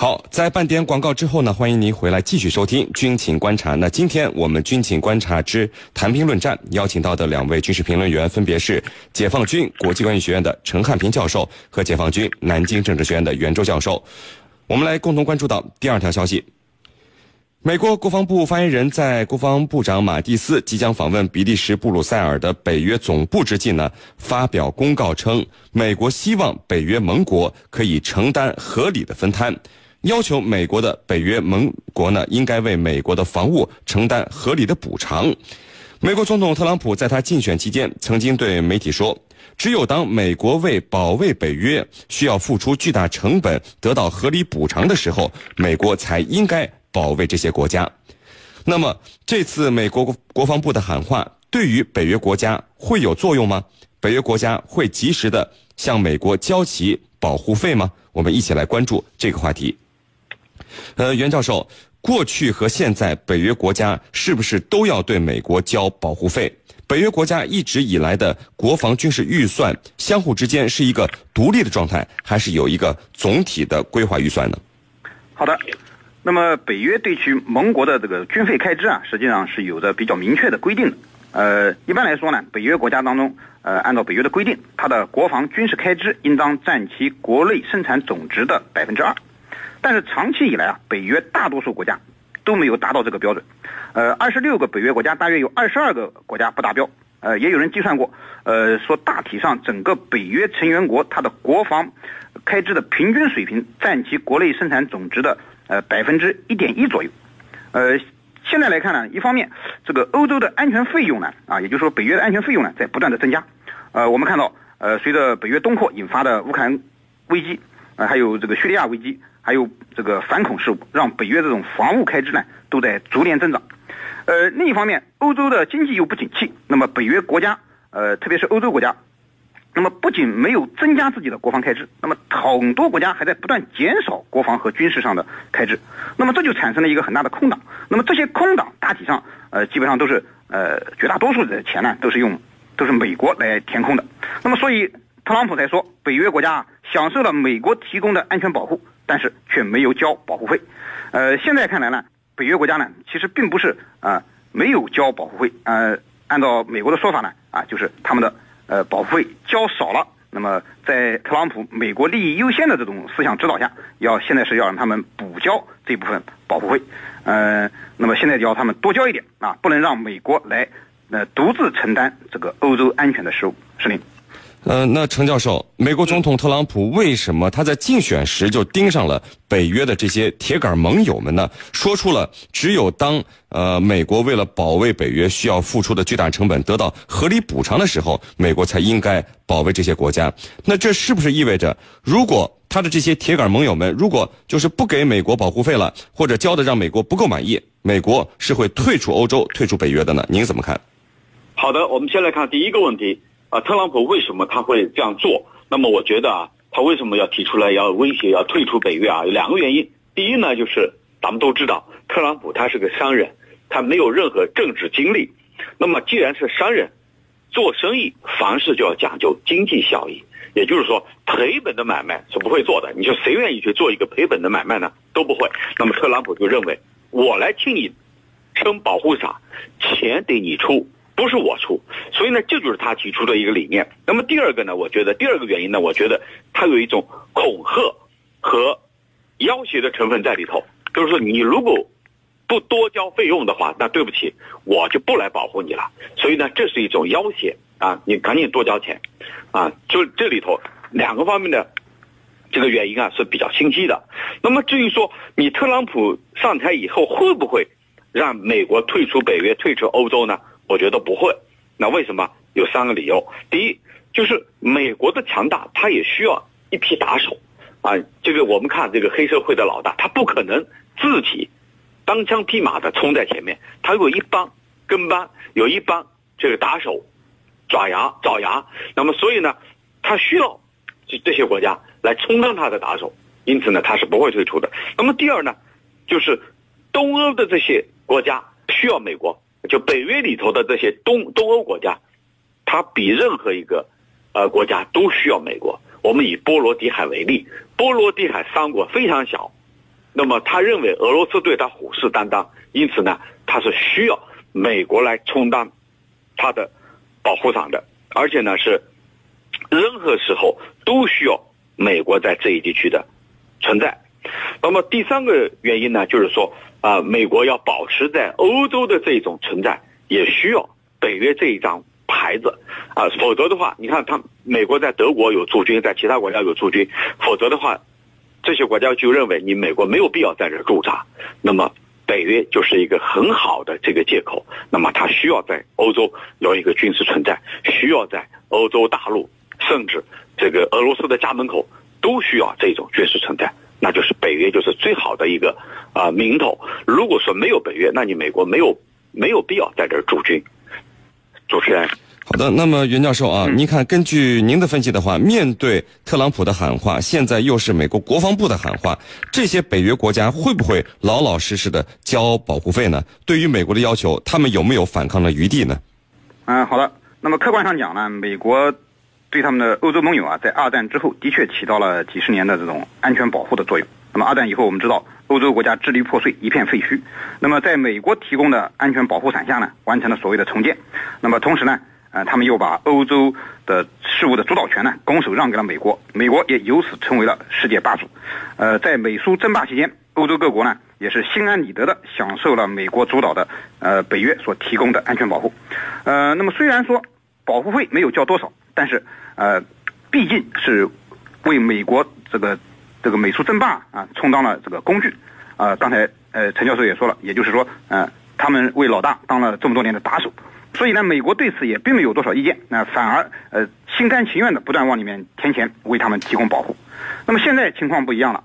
好，在半点广告之后呢，欢迎您回来继续收听《军情观察》。那今天我们《军情观察之谈兵论战》邀请到的两位军事评论员分别是解放军国际关系学院的陈汉平教授和解放军南京政治学院的袁周教授。我们来共同关注到第二条消息：美国国防部发言人，在国防部长马蒂斯即将访问比利时布鲁塞尔的北约总部之际呢，发表公告称，美国希望北约盟国可以承担合理的分摊。要求美国的北约盟国呢，应该为美国的防务承担合理的补偿。美国总统特朗普在他竞选期间曾经对媒体说：“只有当美国为保卫北约需要付出巨大成本得到合理补偿的时候，美国才应该保卫这些国家。”那么，这次美国国防部的喊话对于北约国家会有作用吗？北约国家会及时的向美国交齐保护费吗？我们一起来关注这个话题。呃，袁教授，过去和现在，北约国家是不是都要对美国交保护费？北约国家一直以来的国防军事预算相互之间是一个独立的状态，还是有一个总体的规划预算呢？好的，那么北约对其盟国的这个军费开支啊，实际上是有着比较明确的规定的。呃，一般来说呢，北约国家当中，呃，按照北约的规定，它的国防军事开支应当占其国内生产总值的百分之二。但是长期以来啊，北约大多数国家都没有达到这个标准，呃，二十六个北约国家大约有二十二个国家不达标，呃，也有人计算过，呃，说大体上整个北约成员国它的国防开支的平均水平占其国内生产总值的呃百分之一点一左右，呃，现在来看呢，一方面这个欧洲的安全费用呢，啊，也就是说北约的安全费用呢在不断的增加，呃，我们看到，呃，随着北约东扩引发的乌克兰危机，呃，还有这个叙利亚危机。还有这个反恐事务，让北约这种防务开支呢都在逐年增长。呃，另一方面，欧洲的经济又不景气，那么北约国家，呃，特别是欧洲国家，那么不仅没有增加自己的国防开支，那么很多国家还在不断减少国防和军事上的开支。那么这就产生了一个很大的空档。那么这些空档大体上，呃，基本上都是呃绝大多数的钱呢都是用都是美国来填空的。那么所以特朗普才说，北约国家享受了美国提供的安全保护。但是却没有交保护费，呃，现在看来呢，北约国家呢其实并不是啊没有交保护费，呃，按照美国的说法呢，啊就是他们的呃保护费交少了，那么在特朗普美国利益优先的这种思想指导下，要现在是要让他们补交这部分保护费，呃，那么现在要他们多交一点啊，不能让美国来呃独自承担这个欧洲安全的事务，是令。呃，那程教授，美国总统特朗普为什么他在竞选时就盯上了北约的这些铁杆盟友们呢？说出了只有当呃美国为了保卫北约需要付出的巨大成本得到合理补偿的时候，美国才应该保卫这些国家。那这是不是意味着，如果他的这些铁杆盟友们如果就是不给美国保护费了，或者交的让美国不够满意，美国是会退出欧洲、退出北约的呢？您怎么看？好的，我们先来看第一个问题。啊，特朗普为什么他会这样做？那么我觉得啊，他为什么要提出来要威胁要退出北约啊？有两个原因。第一呢，就是咱们都知道，特朗普他是个商人，他没有任何政治经历。那么既然是商人，做生意凡事就要讲究经济效益，也就是说赔本的买卖是不会做的。你说谁愿意去做一个赔本的买卖呢？都不会。那么特朗普就认为，我来替你撑保护伞，钱得你出。不是我出，所以呢，这就是他提出的一个理念。那么第二个呢，我觉得第二个原因呢，我觉得他有一种恐吓和要挟的成分在里头，就是说你如果不多交费用的话，那对不起，我就不来保护你了。所以呢，这是一种要挟啊，你赶紧多交钱啊。就这里头两个方面的这个原因啊是比较清晰的。那么至于说你特朗普上台以后会不会让美国退出北约、退出欧洲呢？我觉得不会，那为什么？有三个理由。第一，就是美国的强大，他也需要一批打手，啊，这个我们看这个黑社会的老大，他不可能自己单枪匹马的冲在前面，他有一帮跟班，有一帮这个打手爪牙爪牙，那么所以呢，他需要这这些国家来充当他的打手，因此呢，他是不会退出的。那么第二呢，就是东欧的这些国家需要美国。就北约里头的这些东东欧国家，它比任何一个呃国家都需要美国。我们以波罗的海为例，波罗的海三国非常小，那么他认为俄罗斯对他虎视眈眈，因此呢，他是需要美国来充当他的保护伞的，而且呢是任何时候都需要美国在这一地区的存在。那么第三个原因呢，就是说啊，美国要保持在欧洲的这种存在，也需要北约这一张牌子。啊，否则的话，你看他美国在德国有驻军，在其他国家有驻军，否则的话，这些国家就认为你美国没有必要在这驻扎，那么北约就是一个很好的这个借口，那么它需要在欧洲有一个军事存在，需要在欧洲大陆，甚至这个俄罗斯的家门口都需要这种军事存在。那就是北约就是最好的一个啊名头。如果说没有北约，那你美国没有没有必要在这儿驻军。主持人，好的。那么袁教授啊，您看，根据您的分析的话，面对特朗普的喊话，现在又是美国国防部的喊话，这些北约国家会不会老老实实的交保护费呢？对于美国的要求，他们有没有反抗的余地呢？嗯，好的。那么客观上讲呢，美国。对他们的欧洲盟友啊，在二战之后的确起到了几十年的这种安全保护的作用。那么二战以后，我们知道欧洲国家支离破碎，一片废墟。那么在美国提供的安全保护伞下呢，完成了所谓的重建。那么同时呢，呃，他们又把欧洲的事务的主导权呢，拱手让给了美国。美国也由此成为了世界霸主。呃，在美苏争霸期间，欧洲各国呢，也是心安理得的享受了美国主导的呃北约所提供的安全保护。呃，那么虽然说保护费没有交多少。但是，呃，毕竟是为美国这个这个美苏争霸啊充当了这个工具，啊，刚才呃陈教授也说了，也就是说，呃，他们为老大当了这么多年的打手，所以呢，美国对此也并没有多少意见，那反而呃心甘情愿的不断往里面填钱，为他们提供保护。那么现在情况不一样了，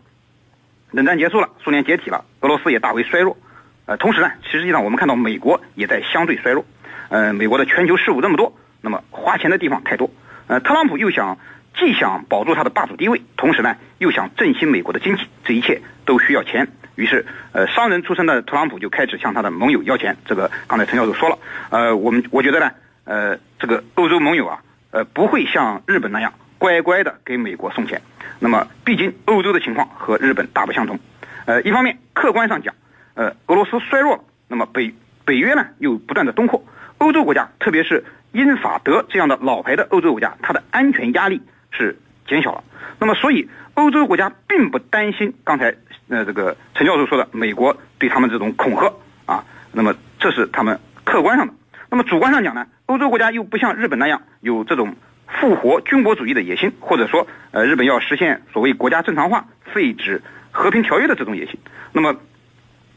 冷战结束了，苏联解体了，俄罗斯也大为衰弱，呃，同时呢，实际上我们看到美国也在相对衰弱，呃，美国的全球事务那么多，那么花钱的地方太多。呃，特朗普又想既想保住他的霸主地位，同时呢又想振兴美国的经济，这一切都需要钱。于是，呃，商人出身的特朗普就开始向他的盟友要钱。这个刚才陈教授说了，呃，我们我觉得呢，呃，这个欧洲盟友啊，呃，不会像日本那样乖乖的给美国送钱。那么，毕竟欧洲的情况和日本大不相同。呃，一方面客观上讲，呃，俄罗斯衰弱了，那么北北约呢又不断的东扩，欧洲国家特别是。英法德这样的老牌的欧洲国家，它的安全压力是减小了。那么，所以欧洲国家并不担心刚才呃这个陈教授说的美国对他们这种恐吓啊。那么，这是他们客观上的。那么，主观上讲呢，欧洲国家又不像日本那样有这种复活军国主义的野心，或者说呃日本要实现所谓国家正常化、废止和平条约的这种野心。那么，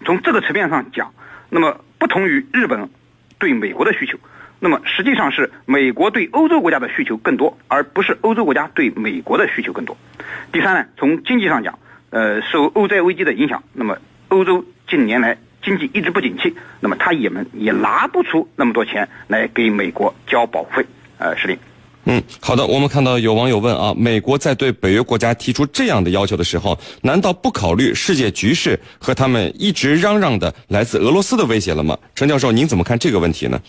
从这个层面上讲，那么不同于日本对美国的需求。那么实际上是美国对欧洲国家的需求更多，而不是欧洲国家对美国的需求更多。第三呢，从经济上讲，呃，受欧债危机的影响，那么欧洲近年来经济一直不景气，那么他也们也拿不出那么多钱来给美国交保护费。呃，石林。嗯，好的。我们看到有网友问啊，美国在对北约国家提出这样的要求的时候，难道不考虑世界局势和他们一直嚷嚷的来自俄罗斯的威胁了吗？陈教授，您怎么看这个问题呢？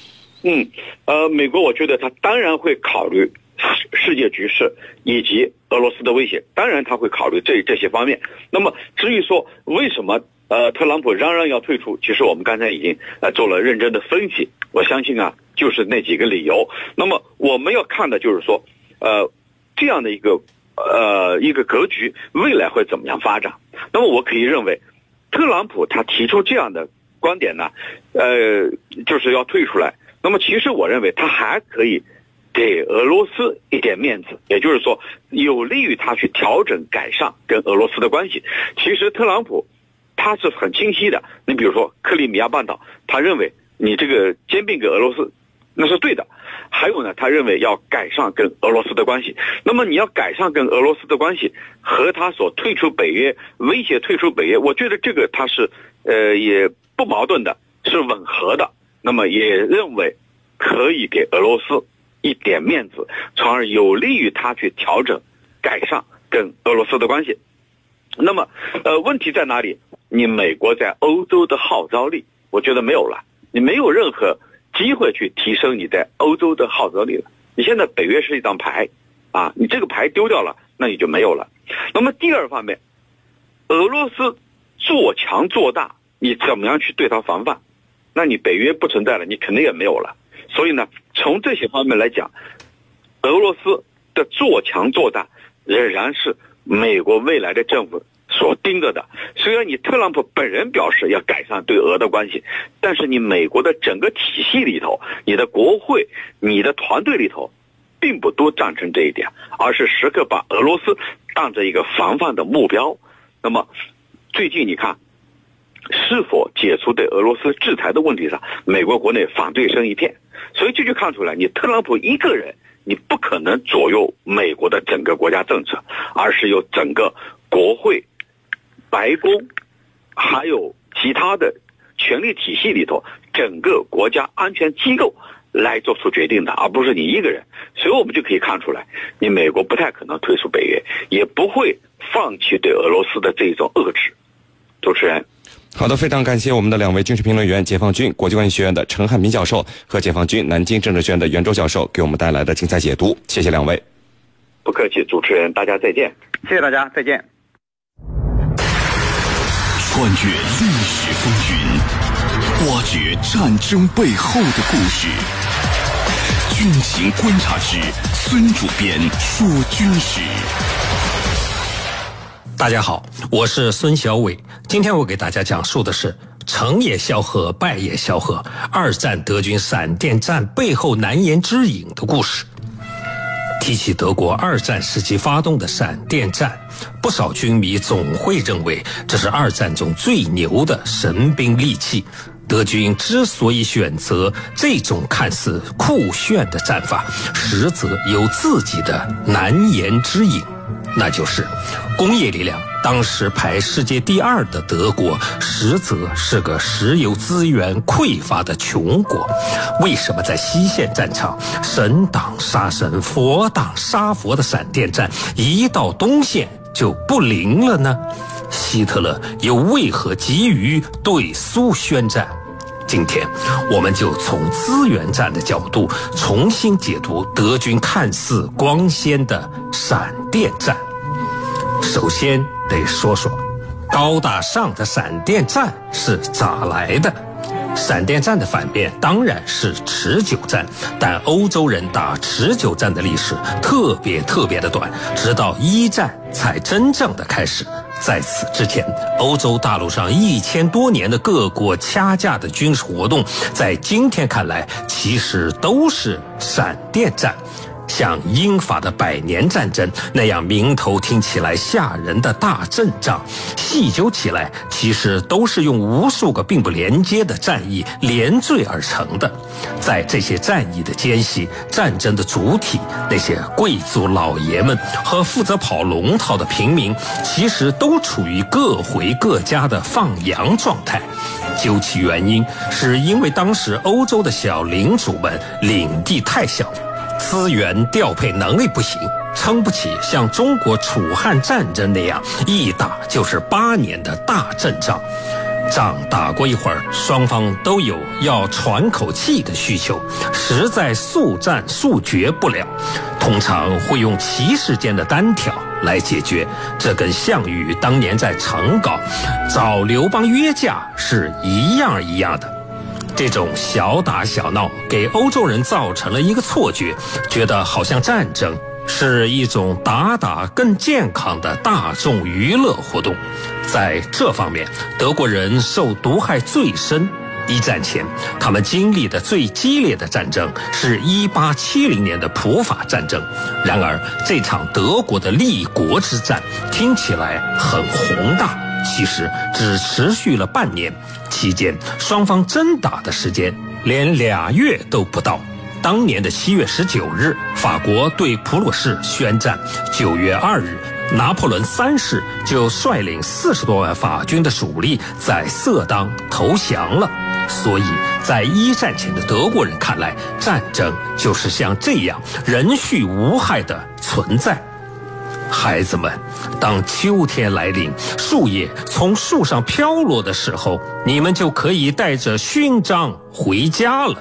嗯，呃，美国我觉得他当然会考虑世世界局势以及俄罗斯的威胁，当然他会考虑这这些方面。那么至于说为什么呃特朗普嚷嚷要退出，其实我们刚才已经呃做了认真的分析。我相信啊，就是那几个理由。那么我们要看的就是说，呃，这样的一个呃一个格局未来会怎么样发展。那么我可以认为，特朗普他提出这样的观点呢，呃，就是要退出来。那么，其实我认为他还可以给俄罗斯一点面子，也就是说，有利于他去调整、改善跟俄罗斯的关系。其实，特朗普他是很清晰的。你比如说，克里米亚半岛，他认为你这个兼并给俄罗斯，那是对的。还有呢，他认为要改善跟俄罗斯的关系。那么，你要改善跟俄罗斯的关系，和他所退出北约、威胁退出北约，我觉得这个他是呃也不矛盾的，是吻合的。那么也认为可以给俄罗斯一点面子，从而有利于他去调整、改善跟俄罗斯的关系。那么，呃，问题在哪里？你美国在欧洲的号召力，我觉得没有了，你没有任何机会去提升你在欧洲的号召力了。你现在北约是一张牌，啊，你这个牌丢掉了，那你就没有了。那么第二方面，俄罗斯做强做大，你怎么样去对它防范？那你北约不存在了，你肯定也没有了。所以呢，从这些方面来讲，俄罗斯的做强做大仍然是美国未来的政府所盯着的。虽然你特朗普本人表示要改善对俄的关系，但是你美国的整个体系里头，你的国会、你的团队里头，并不都赞成这一点，而是时刻把俄罗斯当成一个防范的目标。那么，最近你看。是否解除对俄罗斯制裁的问题上，美国国内反对声一片，所以这就看出来，你特朗普一个人，你不可能左右美国的整个国家政策，而是由整个国会、白宫，还有其他的权力体系里头，整个国家安全机构来做出决定的，而不是你一个人。所以我们就可以看出来，你美国不太可能退出北约，也不会放弃对俄罗斯的这种遏制。主持人。好的，非常感谢我们的两位军事评论员，解放军国际关系学院的陈汉民教授和解放军南京政治学院的袁周教授给我们带来的精彩解读，谢谢两位。不客气，主持人，大家再见。谢谢大家，再见。穿越历史风云，挖掘战争背后的故事，军情观察之孙主编说军事。大家好，我是孙小伟。今天我给大家讲述的是成也萧何，败也萧何，二战德军闪电战背后难言之隐的故事。提起德国二战时期发动的闪电战，不少军迷总会认为这是二战中最牛的神兵利器。德军之所以选择这种看似酷炫的战法，实则有自己的难言之隐。那就是工业力量，当时排世界第二的德国，实则是个石油资源匮乏的穷国。为什么在西线战场，神挡杀神，佛挡杀佛的闪电战，一到东线就不灵了呢？希特勒又为何急于对苏宣战？今天，我们就从资源战的角度重新解读德军看似光鲜的闪电战。首先得说说，高大上的闪电战是咋来的？闪电战的反面当然是持久战，但欧洲人打持久战的历史特别特别的短，直到一战才真正的开始。在此之前，欧洲大陆上一千多年的各国掐架的军事活动，在今天看来，其实都是闪电战。像英法的百年战争那样名头听起来吓人的大阵仗，细究起来，其实都是用无数个并不连接的战役连缀而成的。在这些战役的间隙，战争的主体那些贵族老爷们和负责跑龙套的平民，其实都处于各回各家的放羊状态。究其原因，是因为当时欧洲的小领主们领地太小。资源调配能力不行，撑不起像中国楚汉战争那样一打就是八年的大阵仗。仗打过一会儿，双方都有要喘口气的需求，实在速战速决不了，通常会用骑士间的单挑来解决。这跟项羽当年在成皋找刘邦约架是一样一样的。这种小打小闹给欧洲人造成了一个错觉，觉得好像战争是一种打打更健康的大众娱乐活动。在这方面，德国人受毒害最深。一战前，他们经历的最激烈的战争是一八七零年的普法战争。然而，这场德国的立国之战听起来很宏大。其实只持续了半年，期间双方真打的时间连俩月都不到。当年的七月十九日，法国对普鲁士宣战；九月二日，拿破仑三世就率领四十多万法军的主力在色当投降了。所以在一战前的德国人看来，战争就是像这样人畜无害的存在。孩子们，当秋天来临，树叶从树上飘落的时候，你们就可以带着勋章回家了。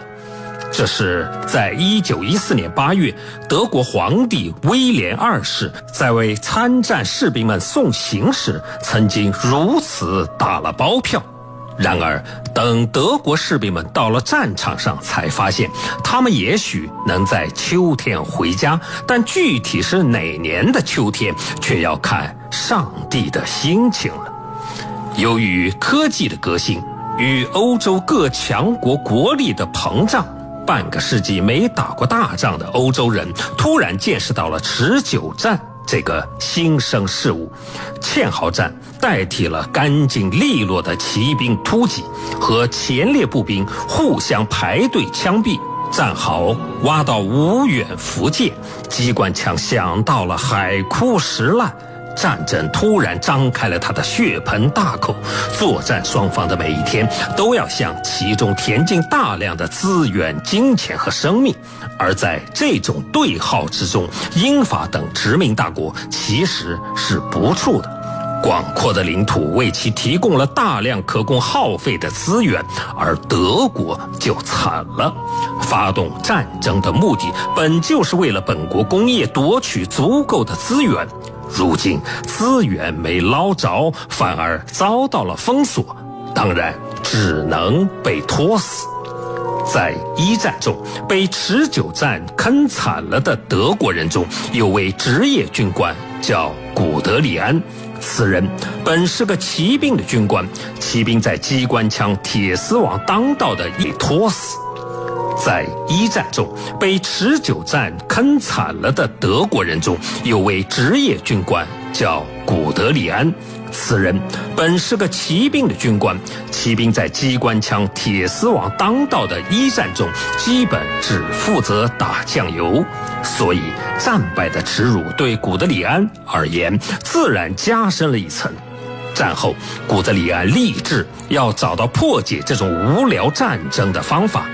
这是在一九一四年八月，德国皇帝威廉二世在为参战士兵们送行时，曾经如此打了包票。然而，等德国士兵们到了战场上，才发现他们也许能在秋天回家，但具体是哪年的秋天，却要看上帝的心情了。由于科技的革新与欧洲各强国国力的膨胀，半个世纪没打过大仗的欧洲人突然见识到了持久战。这个新生事物，堑壕战代替了干净利落的骑兵突击和前列步兵互相排队枪毙，战壕挖到无远弗届，机关枪响到了海枯石烂。战争突然张开了他的血盆大口，作战双方的每一天都要向其中填进大量的资源、金钱和生命，而在这种对号之中，英法等殖民大国其实是不怵的。广阔的领土为其提供了大量可供耗费的资源，而德国就惨了。发动战争的目的本就是为了本国工业夺取足够的资源。如今资源没捞着，反而遭到了封锁，当然只能被拖死。在一战中被持久战坑惨了的德国人中，有位职业军官叫古德里安。此人本是个骑兵的军官，骑兵在机关枪、铁丝网当道的一拖死。在一战中被持久战坑惨了的德国人中，有位职业军官叫古德里安。此人本是个骑兵的军官，骑兵在机关枪、铁丝网当道的一战中，基本只负责打酱油，所以战败的耻辱对古德里安而言，自然加深了一层。战后，古德里安立志要找到破解这种无聊战争的方法。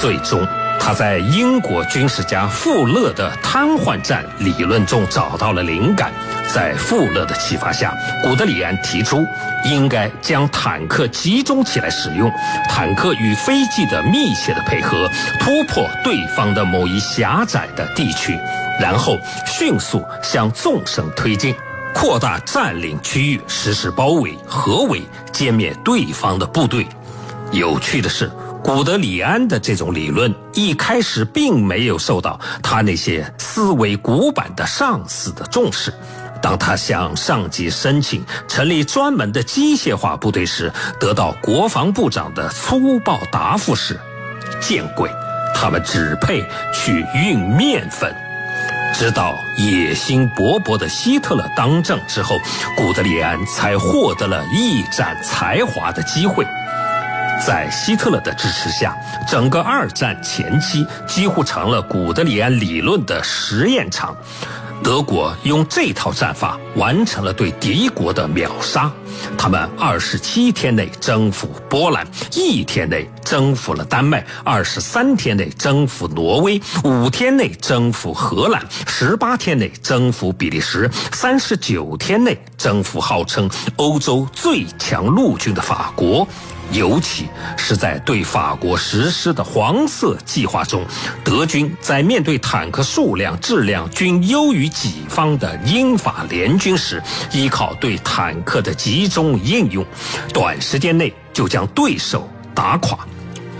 最终，他在英国军事家富勒的瘫痪战理论中找到了灵感。在富勒的启发下，古德里安提出应该将坦克集中起来使用，坦克与飞机的密切的配合，突破对方的某一狭窄的地区，然后迅速向纵深推进，扩大占领区域，实施包围、合围，歼灭对方的部队。有趣的是。古德里安的这种理论一开始并没有受到他那些思维古板的上司的重视。当他向上级申请成立专门的机械化部队时，得到国防部长的粗暴答复是：“见鬼，他们只配去运面粉。”直到野心勃勃的希特勒当政之后，古德里安才获得了一展才华的机会。在希特勒的支持下，整个二战前期几乎成了古德里安理论的实验场。德国用这套战法完成了对敌国的秒杀。他们二十七天内征服波兰，一天内征服了丹麦，二十三天内征服挪威，五天内征服荷兰，十八天内征服比利时，三十九天内征服号称欧洲最强陆军的法国。尤其是在对法国实施的“黄色计划”中，德军在面对坦克数量、质量均优于己方的英法联军时，依靠对坦克的集中应用，短时间内就将对手打垮。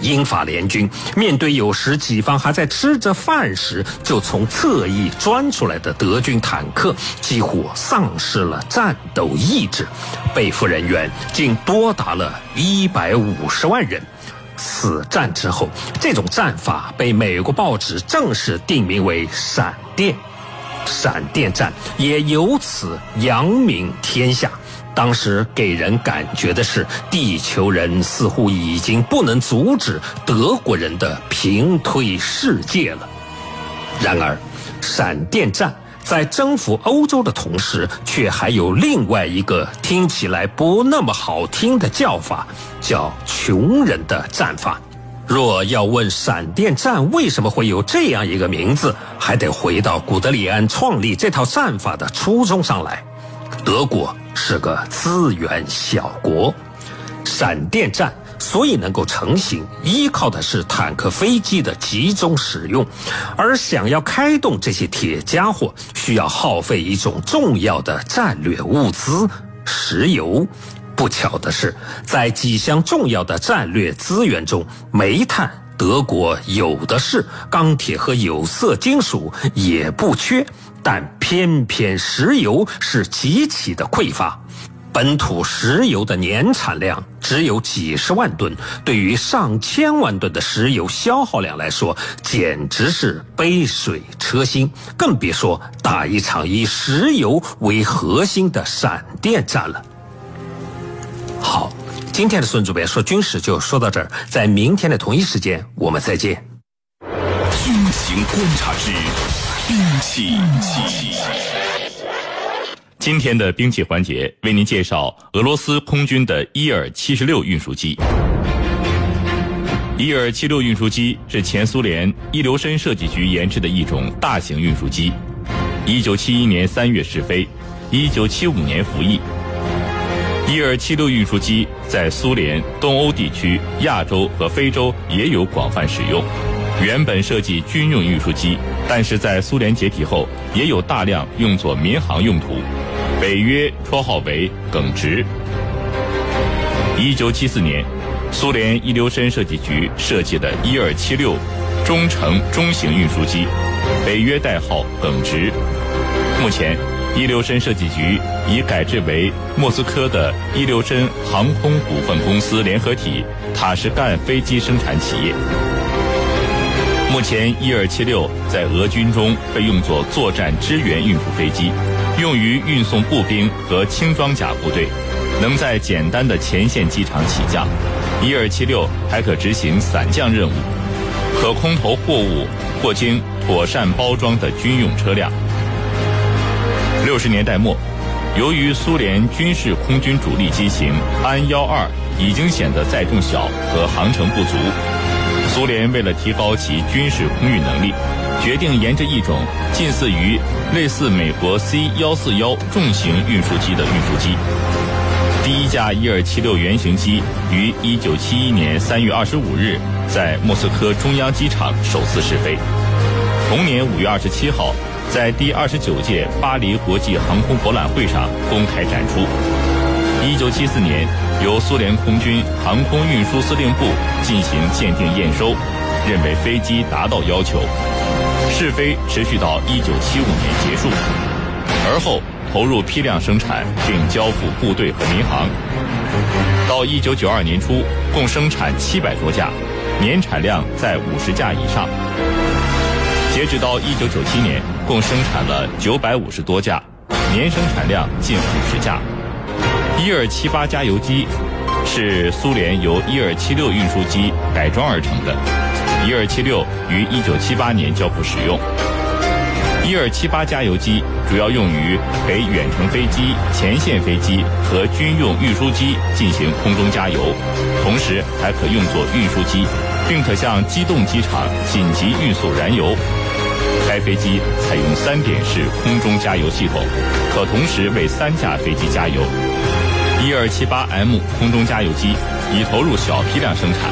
英法联军面对有时己方还在吃着饭时就从侧翼钻出来的德军坦克，几乎丧失了战斗意志，被俘人员竟多达了一百五十万人。此战之后，这种战法被美国报纸正式定名为“闪电”，闪电战也由此扬名天下。当时给人感觉的是，地球人似乎已经不能阻止德国人的平推世界了。然而，闪电战在征服欧洲的同时，却还有另外一个听起来不那么好听的叫法，叫“穷人的战法”。若要问闪电战为什么会有这样一个名字，还得回到古德里安创立这套战法的初衷上来。德国是个资源小国，闪电战所以能够成型，依靠的是坦克、飞机的集中使用。而想要开动这些铁家伙，需要耗费一种重要的战略物资——石油。不巧的是，在几项重要的战略资源中，煤炭德国有的是，钢铁和有色金属也不缺，但偏偏石油是极其的匮乏。本土石油的年产量只有几十万吨，对于上千万吨的石油消耗量来说，简直是杯水车薪，更别说打一场以石油为核心的闪电战了。好，今天的孙主编说军事就说到这儿，在明天的同一时间我们再见。军情观察之兵器。今天的兵器环节为您介绍俄罗斯空军的伊尔七十六运输机。伊尔七六运输机是前苏联伊留申设计局研制的一种大型运输机，一九七一年三月试飞，一九七五年服役。伊尔七六运输机在苏联、东欧地区、亚洲和非洲也有广泛使用。原本设计军用运输机，但是在苏联解体后，也有大量用作民航用途。北约绰号为“耿直”。一九七四年，苏联伊留申设计局设计的伊尔七六中程中型运输机，北约代号“耿直”。目前。伊留申设计局已改制为莫斯科的伊留申航空股份公司联合体塔什干飞机生产企业。目前，伊尔七六在俄军中被用作作战支援运输飞机，用于运送步兵和轻装甲部队，能在简单的前线机场起降。伊尔七六还可执行伞降任务，可空投货物或经妥善包装的军用车辆。六十年代末，由于苏联军事空军主力机型安幺二已经显得载重小和航程不足，苏联为了提高其军事空运能力，决定研制一种近似于类似美国 C 幺四幺重型运输机的运输机。第一架伊尔七六原型机于一九七一年三月二十五日在莫斯科中央机场首次试飞，同年五月二十七号。在第二十九届巴黎国际航空博览会上公开展出。一九七四年，由苏联空军航空运输司令部进行鉴定验收，认为飞机达到要求，试飞持续到一九七五年结束，而后投入批量生产并交付部队和民航。到一九九二年初，共生产七百多架，年产量在五十架以上。截止到一九九七年，共生产了九百五十多架，年生产量近五十架。伊尔七八加油机是苏联由伊尔七六运输机改装而成的。伊尔七六于一九七八年交付使用。伊尔七八加油机主要用于给远程飞机、前线飞机和军用运输机进行空中加油，同时还可用作运输机，并可向机动机场紧急运送燃油。该飞机采用三点式空中加油系统，可同时为三架飞机加油。伊尔七八 M 空中加油机已投入小批量生产。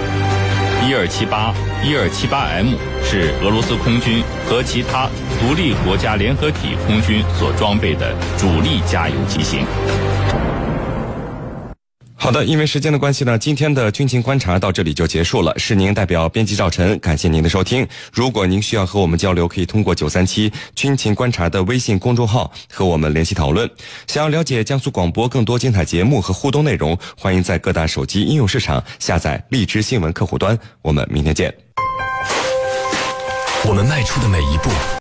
伊尔七八、伊尔七八 M 是俄罗斯空军和其他独立国家联合体空军所装备的主力加油机型。好的，因为时间的关系呢，今天的军情观察到这里就结束了。是您代表编辑赵晨，感谢您的收听。如果您需要和我们交流，可以通过九三七军情观察的微信公众号和我们联系讨论。想要了解江苏广播更多精彩节目和互动内容，欢迎在各大手机应用市场下载荔枝新闻客户端。我们明天见。我们迈出的每一步。